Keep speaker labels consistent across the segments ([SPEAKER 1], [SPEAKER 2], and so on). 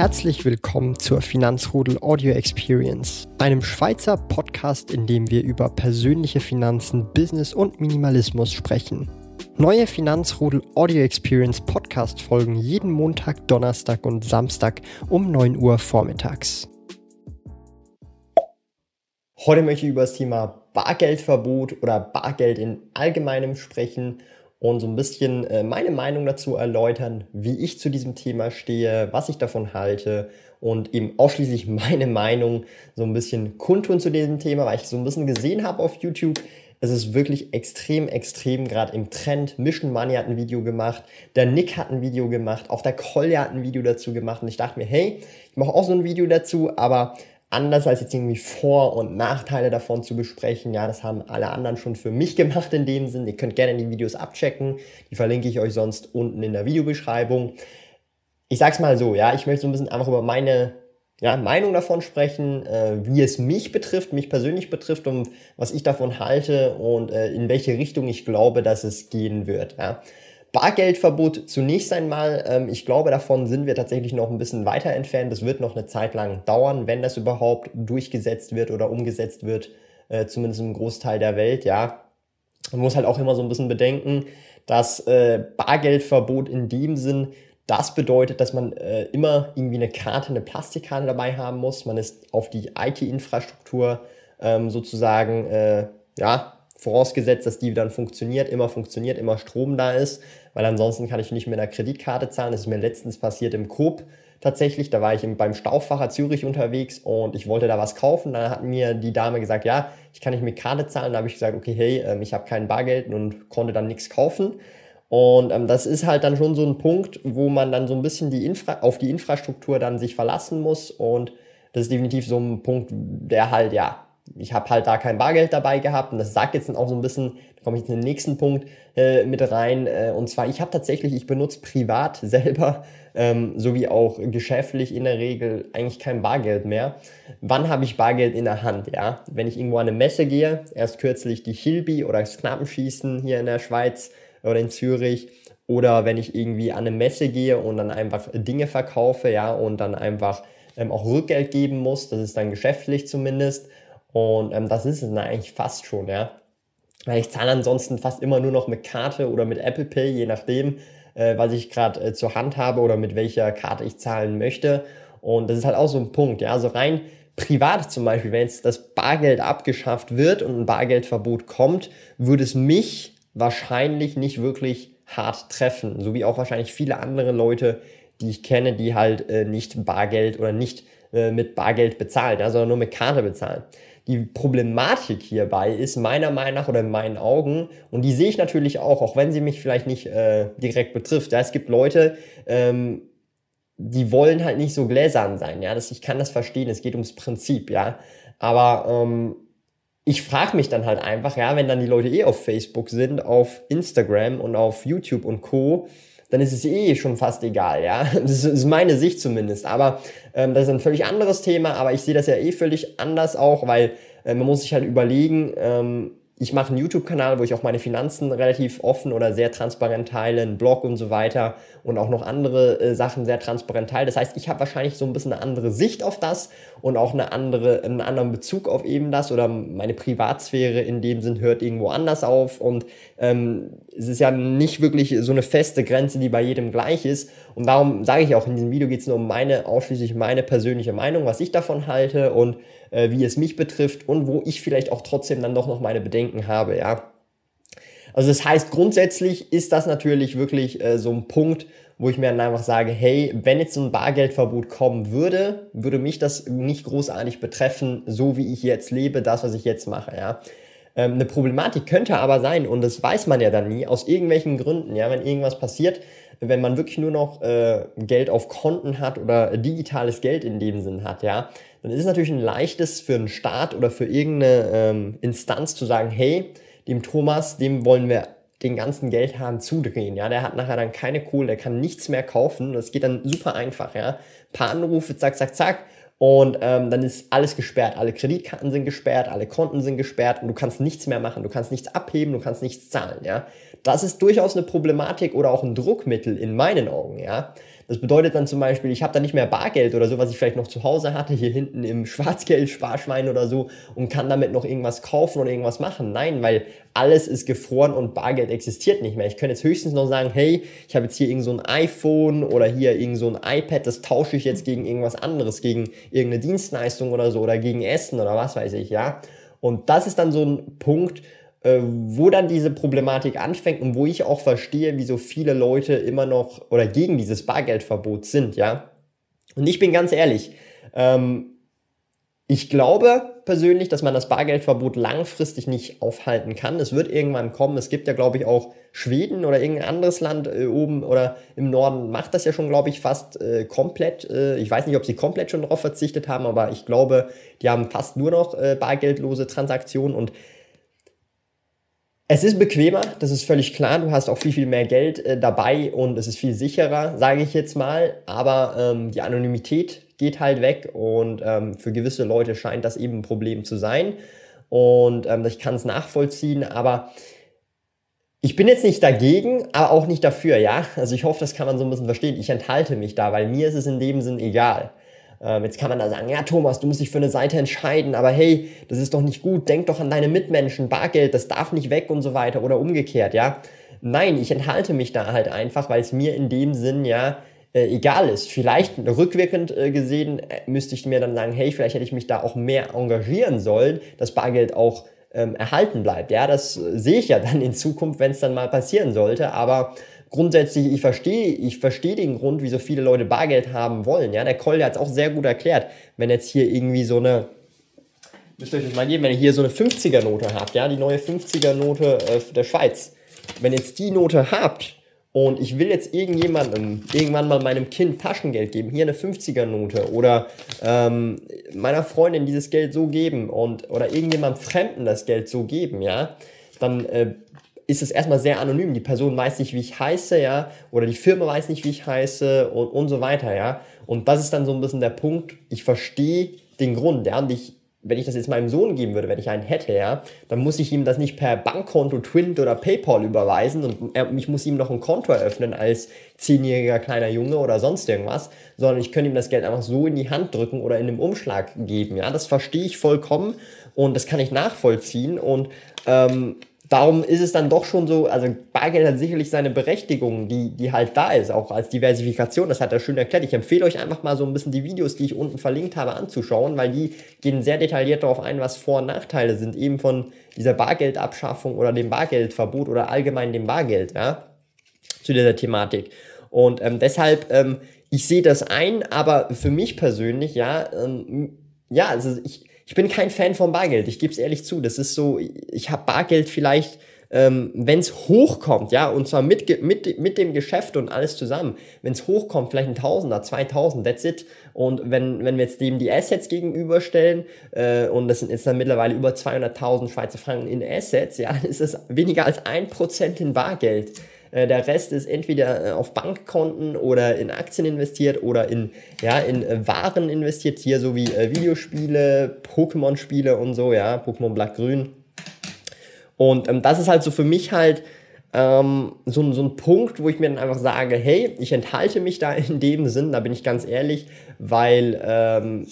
[SPEAKER 1] Herzlich willkommen zur Finanzrudel Audio Experience, einem Schweizer Podcast, in dem wir über persönliche Finanzen, Business und Minimalismus sprechen. Neue Finanzrudel Audio Experience Podcast folgen jeden Montag, Donnerstag und Samstag um 9 Uhr vormittags. Heute möchte ich über das Thema Bargeldverbot oder Bargeld in allgemeinem sprechen und so ein bisschen äh, meine Meinung dazu erläutern, wie ich zu diesem Thema stehe, was ich davon halte und eben ausschließlich meine Meinung so ein bisschen kundtun zu diesem Thema, weil ich so ein bisschen gesehen habe auf YouTube. Es ist wirklich extrem, extrem gerade im Trend. Mission Money hat ein Video gemacht, der Nick hat ein Video gemacht, auch der Kolja hat ein Video dazu gemacht und ich dachte mir, hey, ich mache auch so ein Video dazu, aber anders als jetzt irgendwie Vor- und Nachteile davon zu besprechen. Ja, das haben alle anderen schon für mich gemacht in dem Sinn. Ihr könnt gerne die Videos abchecken. Die verlinke ich euch sonst unten in der Videobeschreibung. Ich sag's mal so, ja, ich möchte so ein bisschen einfach über meine ja, Meinung davon sprechen, äh, wie es mich betrifft, mich persönlich betrifft und was ich davon halte und äh, in welche Richtung ich glaube, dass es gehen wird. Ja. Bargeldverbot zunächst einmal. Ähm, ich glaube, davon sind wir tatsächlich noch ein bisschen weiter entfernt. Das wird noch eine Zeit lang dauern, wenn das überhaupt durchgesetzt wird oder umgesetzt wird, äh, zumindest im Großteil der Welt, ja. Man muss halt auch immer so ein bisschen bedenken, dass äh, Bargeldverbot in dem Sinn das bedeutet, dass man äh, immer irgendwie eine Karte, eine Plastikkarte dabei haben muss. Man ist auf die IT-Infrastruktur ähm, sozusagen äh, ja, vorausgesetzt, dass die dann funktioniert, immer funktioniert, immer Strom da ist, weil ansonsten kann ich nicht mit einer Kreditkarte zahlen. Das ist mir letztens passiert im Coop tatsächlich. Da war ich beim Stauffacher Zürich unterwegs und ich wollte da was kaufen. Da hat mir die Dame gesagt, ja, ich kann nicht mit Karte zahlen. Da habe ich gesagt, okay, hey, ähm, ich habe kein Bargeld und konnte dann nichts kaufen. Und ähm, das ist halt dann schon so ein Punkt, wo man dann so ein bisschen die Infra auf die Infrastruktur dann sich verlassen muss. Und das ist definitiv so ein Punkt, der halt, ja, ich habe halt da kein Bargeld dabei gehabt und das sagt jetzt dann auch so ein bisschen, da komme ich in den nächsten Punkt äh, mit rein. Äh, und zwar, ich habe tatsächlich, ich benutze privat selber ähm, sowie auch geschäftlich in der Regel eigentlich kein Bargeld mehr. Wann habe ich Bargeld in der Hand? Ja, wenn ich irgendwo an eine Messe gehe, erst kürzlich die Hilbi oder das Knappenschießen hier in der Schweiz oder in Zürich oder wenn ich irgendwie an eine Messe gehe und dann einfach Dinge verkaufe, ja, und dann einfach ähm, auch Rückgeld geben muss, das ist dann geschäftlich zumindest und ähm, das ist es eigentlich fast schon, ja. Weil ich zahle ansonsten fast immer nur noch mit Karte oder mit Apple Pay, je nachdem, äh, was ich gerade äh, zur Hand habe oder mit welcher Karte ich zahlen möchte. Und das ist halt auch so ein Punkt, ja. Also rein privat zum Beispiel, wenn jetzt das Bargeld abgeschafft wird und ein Bargeldverbot kommt, würde es mich wahrscheinlich nicht wirklich hart treffen. So wie auch wahrscheinlich viele andere Leute, die ich kenne, die halt äh, nicht Bargeld oder nicht äh, mit Bargeld bezahlen, ja, sondern nur mit Karte bezahlen. Die Problematik hierbei ist meiner Meinung nach oder in meinen Augen, und die sehe ich natürlich auch, auch wenn sie mich vielleicht nicht äh, direkt betrifft. Ja, es gibt Leute, ähm, die wollen halt nicht so gläsern sein. Ja, das, ich kann das verstehen. Es geht ums Prinzip. Ja, aber ähm, ich frage mich dann halt einfach, ja, wenn dann die Leute eh auf Facebook sind, auf Instagram und auf YouTube und Co dann ist es eh schon fast egal, ja. Das ist meine Sicht zumindest. Aber ähm, das ist ein völlig anderes Thema, aber ich sehe das ja eh völlig anders auch, weil äh, man muss sich halt überlegen, ähm, ich mache einen YouTube-Kanal, wo ich auch meine Finanzen relativ offen oder sehr transparent teile, einen Blog und so weiter und auch noch andere äh, Sachen sehr transparent teile. Das heißt, ich habe wahrscheinlich so ein bisschen eine andere Sicht auf das und auch eine andere, einen anderen Bezug auf eben das oder meine Privatsphäre in dem Sinn hört irgendwo anders auf und ähm, es ist ja nicht wirklich so eine feste Grenze, die bei jedem gleich ist und darum sage ich auch in diesem Video geht es nur um meine, ausschließlich meine persönliche Meinung, was ich davon halte und äh, wie es mich betrifft und wo ich vielleicht auch trotzdem dann doch noch meine Bedenken habe, ja. Also das heißt, grundsätzlich ist das natürlich wirklich äh, so ein Punkt, wo ich mir dann einfach sage, hey, wenn jetzt so ein Bargeldverbot kommen würde, würde mich das nicht großartig betreffen, so wie ich jetzt lebe, das, was ich jetzt mache, ja. Ähm, eine Problematik könnte aber sein, und das weiß man ja dann nie, aus irgendwelchen Gründen, ja, wenn irgendwas passiert, wenn man wirklich nur noch äh, Geld auf Konten hat oder digitales Geld in dem Sinn hat, ja, dann ist es natürlich ein leichtes für einen Staat oder für irgendeine ähm, Instanz zu sagen, hey, dem Thomas, dem wollen wir den ganzen Geldhahn zudrehen, ja, der hat nachher dann keine Kohle, der kann nichts mehr kaufen, das geht dann super einfach, ja, paar Anrufe, zack, zack, zack, und ähm, dann ist alles gesperrt. Alle Kreditkarten sind gesperrt, alle Konten sind gesperrt und du kannst nichts mehr machen. Du kannst nichts abheben, du kannst nichts zahlen. Ja, das ist durchaus eine Problematik oder auch ein Druckmittel in meinen Augen. Ja, Das bedeutet dann zum Beispiel, ich habe da nicht mehr Bargeld oder so, was ich vielleicht noch zu Hause hatte, hier hinten im Schwarzgeld-Sparschwein oder so und kann damit noch irgendwas kaufen oder irgendwas machen. Nein, weil alles ist gefroren und Bargeld existiert nicht mehr. Ich könnte jetzt höchstens noch sagen, hey, ich habe jetzt hier irgend so ein iPhone oder hier irgend so ein iPad, das tausche ich jetzt gegen irgendwas anderes, gegen irgendeine Dienstleistung oder so oder gegen Essen oder was weiß ich, ja. Und das ist dann so ein Punkt, äh, wo dann diese Problematik anfängt und wo ich auch verstehe, wieso viele Leute immer noch oder gegen dieses Bargeldverbot sind, ja. Und ich bin ganz ehrlich, ähm, ich glaube persönlich, dass man das Bargeldverbot langfristig nicht aufhalten kann. Es wird irgendwann kommen. Es gibt ja, glaube ich, auch Schweden oder irgendein anderes Land äh, oben oder im Norden macht das ja schon, glaube ich, fast äh, komplett. Äh, ich weiß nicht, ob sie komplett schon darauf verzichtet haben, aber ich glaube, die haben fast nur noch äh, bargeldlose Transaktionen und es ist bequemer, das ist völlig klar. Du hast auch viel, viel mehr Geld äh, dabei und es ist viel sicherer, sage ich jetzt mal. Aber ähm, die Anonymität geht halt weg und ähm, für gewisse Leute scheint das eben ein Problem zu sein. Und ähm, ich kann es nachvollziehen, aber ich bin jetzt nicht dagegen, aber auch nicht dafür, ja. Also ich hoffe, das kann man so ein bisschen verstehen. Ich enthalte mich da, weil mir ist es in dem Sinn egal. Ähm, jetzt kann man da sagen, ja Thomas, du musst dich für eine Seite entscheiden, aber hey, das ist doch nicht gut, denk doch an deine Mitmenschen, Bargeld, das darf nicht weg und so weiter oder umgekehrt, ja. Nein, ich enthalte mich da halt einfach, weil es mir in dem Sinn ja äh, egal ist. Vielleicht rückwirkend äh, gesehen äh, müsste ich mir dann sagen, hey, vielleicht hätte ich mich da auch mehr engagieren sollen, dass Bargeld auch ähm, erhalten bleibt. Ja, das äh, sehe ich ja dann in Zukunft, wenn es dann mal passieren sollte. Aber grundsätzlich, ich verstehe, ich verstehe den Grund, wieso viele Leute Bargeld haben wollen. Ja, der Kolja hat es auch sehr gut erklärt. Wenn jetzt hier irgendwie so eine müsst ihr euch mal geben, wenn ihr hier so eine 50er-Note habt, ja, die neue 50er-Note äh, der Schweiz. Wenn jetzt die Note habt und ich will jetzt irgendjemandem irgendwann mal meinem Kind Taschengeld geben, hier eine 50er-Note oder ähm, meiner Freundin dieses Geld so geben und oder irgendjemandem Fremden das Geld so geben, ja, dann äh, ist es erstmal sehr anonym. Die Person weiß nicht, wie ich heiße, ja, oder die Firma weiß nicht, wie ich heiße und, und so weiter, ja. Und das ist dann so ein bisschen der Punkt, ich verstehe den Grund, ja, und ich wenn ich das jetzt meinem Sohn geben würde, wenn ich einen hätte, ja, dann muss ich ihm das nicht per Bankkonto, Twint oder PayPal überweisen und er, ich muss ihm noch ein Konto eröffnen als zehnjähriger kleiner Junge oder sonst irgendwas, sondern ich könnte ihm das Geld einfach so in die Hand drücken oder in einem Umschlag geben, ja, das verstehe ich vollkommen und das kann ich nachvollziehen und ähm, darum ist es dann doch schon so, also Bargeld hat sicherlich seine Berechtigung, die, die halt da ist, auch als Diversifikation, das hat er schön erklärt. Ich empfehle euch einfach mal so ein bisschen die Videos, die ich unten verlinkt habe, anzuschauen, weil die gehen sehr detailliert darauf ein, was Vor- und Nachteile sind, eben von dieser Bargeldabschaffung oder dem Bargeldverbot oder allgemein dem Bargeld, ja, zu dieser Thematik. Und ähm, deshalb, ähm, ich sehe das ein, aber für mich persönlich, ja, ähm, ja, also ich, ich bin kein Fan von Bargeld, ich gebe es ehrlich zu. Das ist so, ich habe Bargeld vielleicht, ähm, wenn es hochkommt, ja, und zwar mit, mit, mit dem Geschäft und alles zusammen, wenn es hochkommt, vielleicht ein Tausender, 2000, that's it. Und wenn, wenn wir jetzt dem die Assets gegenüberstellen, äh, und das sind jetzt dann mittlerweile über 200.000 Schweizer Franken in Assets, ja, dann ist es weniger als ein Prozent in Bargeld. Äh, der Rest ist entweder äh, auf Bankkonten oder in Aktien investiert oder in, ja, in äh, Waren investiert, hier so wie Videospiele, Pokémon-Spiele und so, ja, Pokémon Black-Grün. Und ähm, das ist halt so für mich halt ähm, so, so ein Punkt, wo ich mir dann einfach sage, hey, ich enthalte mich da in dem Sinn, da bin ich ganz ehrlich, weil ähm,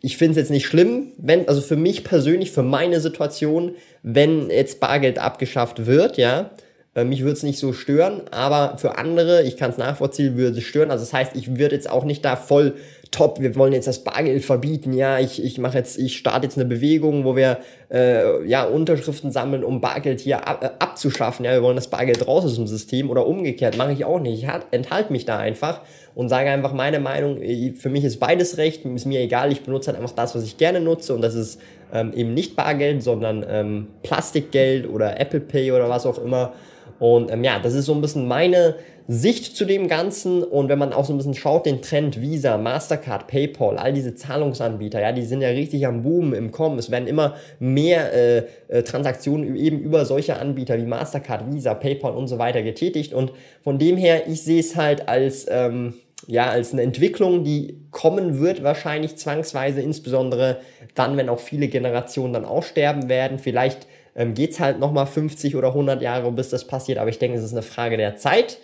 [SPEAKER 1] ich finde es jetzt nicht schlimm, wenn, also für mich persönlich, für meine Situation, wenn jetzt Bargeld abgeschafft wird, ja, mich würde es nicht so stören, aber für andere, ich kann es nachvollziehen, würde es stören. Also das heißt, ich würde jetzt auch nicht da voll top, wir wollen jetzt das Bargeld verbieten, ja, ich, ich mache jetzt, ich starte jetzt eine Bewegung, wo wir äh, ja Unterschriften sammeln, um Bargeld hier ab, äh, abzuschaffen. Ja, wir wollen das Bargeld raus aus dem System oder umgekehrt, mache ich auch nicht. Ich enthalte mich da einfach und sage einfach meine Meinung, äh, für mich ist beides recht, ist mir egal, ich benutze halt einfach das, was ich gerne nutze und das ist ähm, eben nicht Bargeld, sondern ähm, Plastikgeld oder Apple Pay oder was auch immer. Und ähm, ja, das ist so ein bisschen meine Sicht zu dem Ganzen. Und wenn man auch so ein bisschen schaut, den Trend Visa, Mastercard, PayPal, all diese Zahlungsanbieter, ja, die sind ja richtig am Boom, im Kommen. Es werden immer mehr äh, äh, Transaktionen eben über solche Anbieter wie Mastercard, Visa, PayPal und so weiter getätigt. Und von dem her, ich sehe es halt als ähm, ja, als eine Entwicklung, die kommen wird, wahrscheinlich zwangsweise, insbesondere dann, wenn auch viele Generationen dann aussterben werden. Vielleicht ähm, geht es halt nochmal 50 oder 100 Jahre, bis das passiert, aber ich denke, es ist eine Frage der Zeit.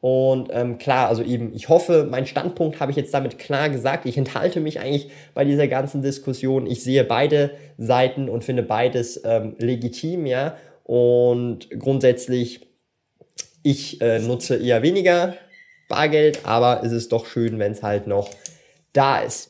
[SPEAKER 1] Und ähm, klar, also eben, ich hoffe, mein Standpunkt habe ich jetzt damit klar gesagt. Ich enthalte mich eigentlich bei dieser ganzen Diskussion. Ich sehe beide Seiten und finde beides ähm, legitim, ja. Und grundsätzlich, ich äh, nutze eher weniger Bargeld, aber es ist doch schön, wenn es halt noch da ist.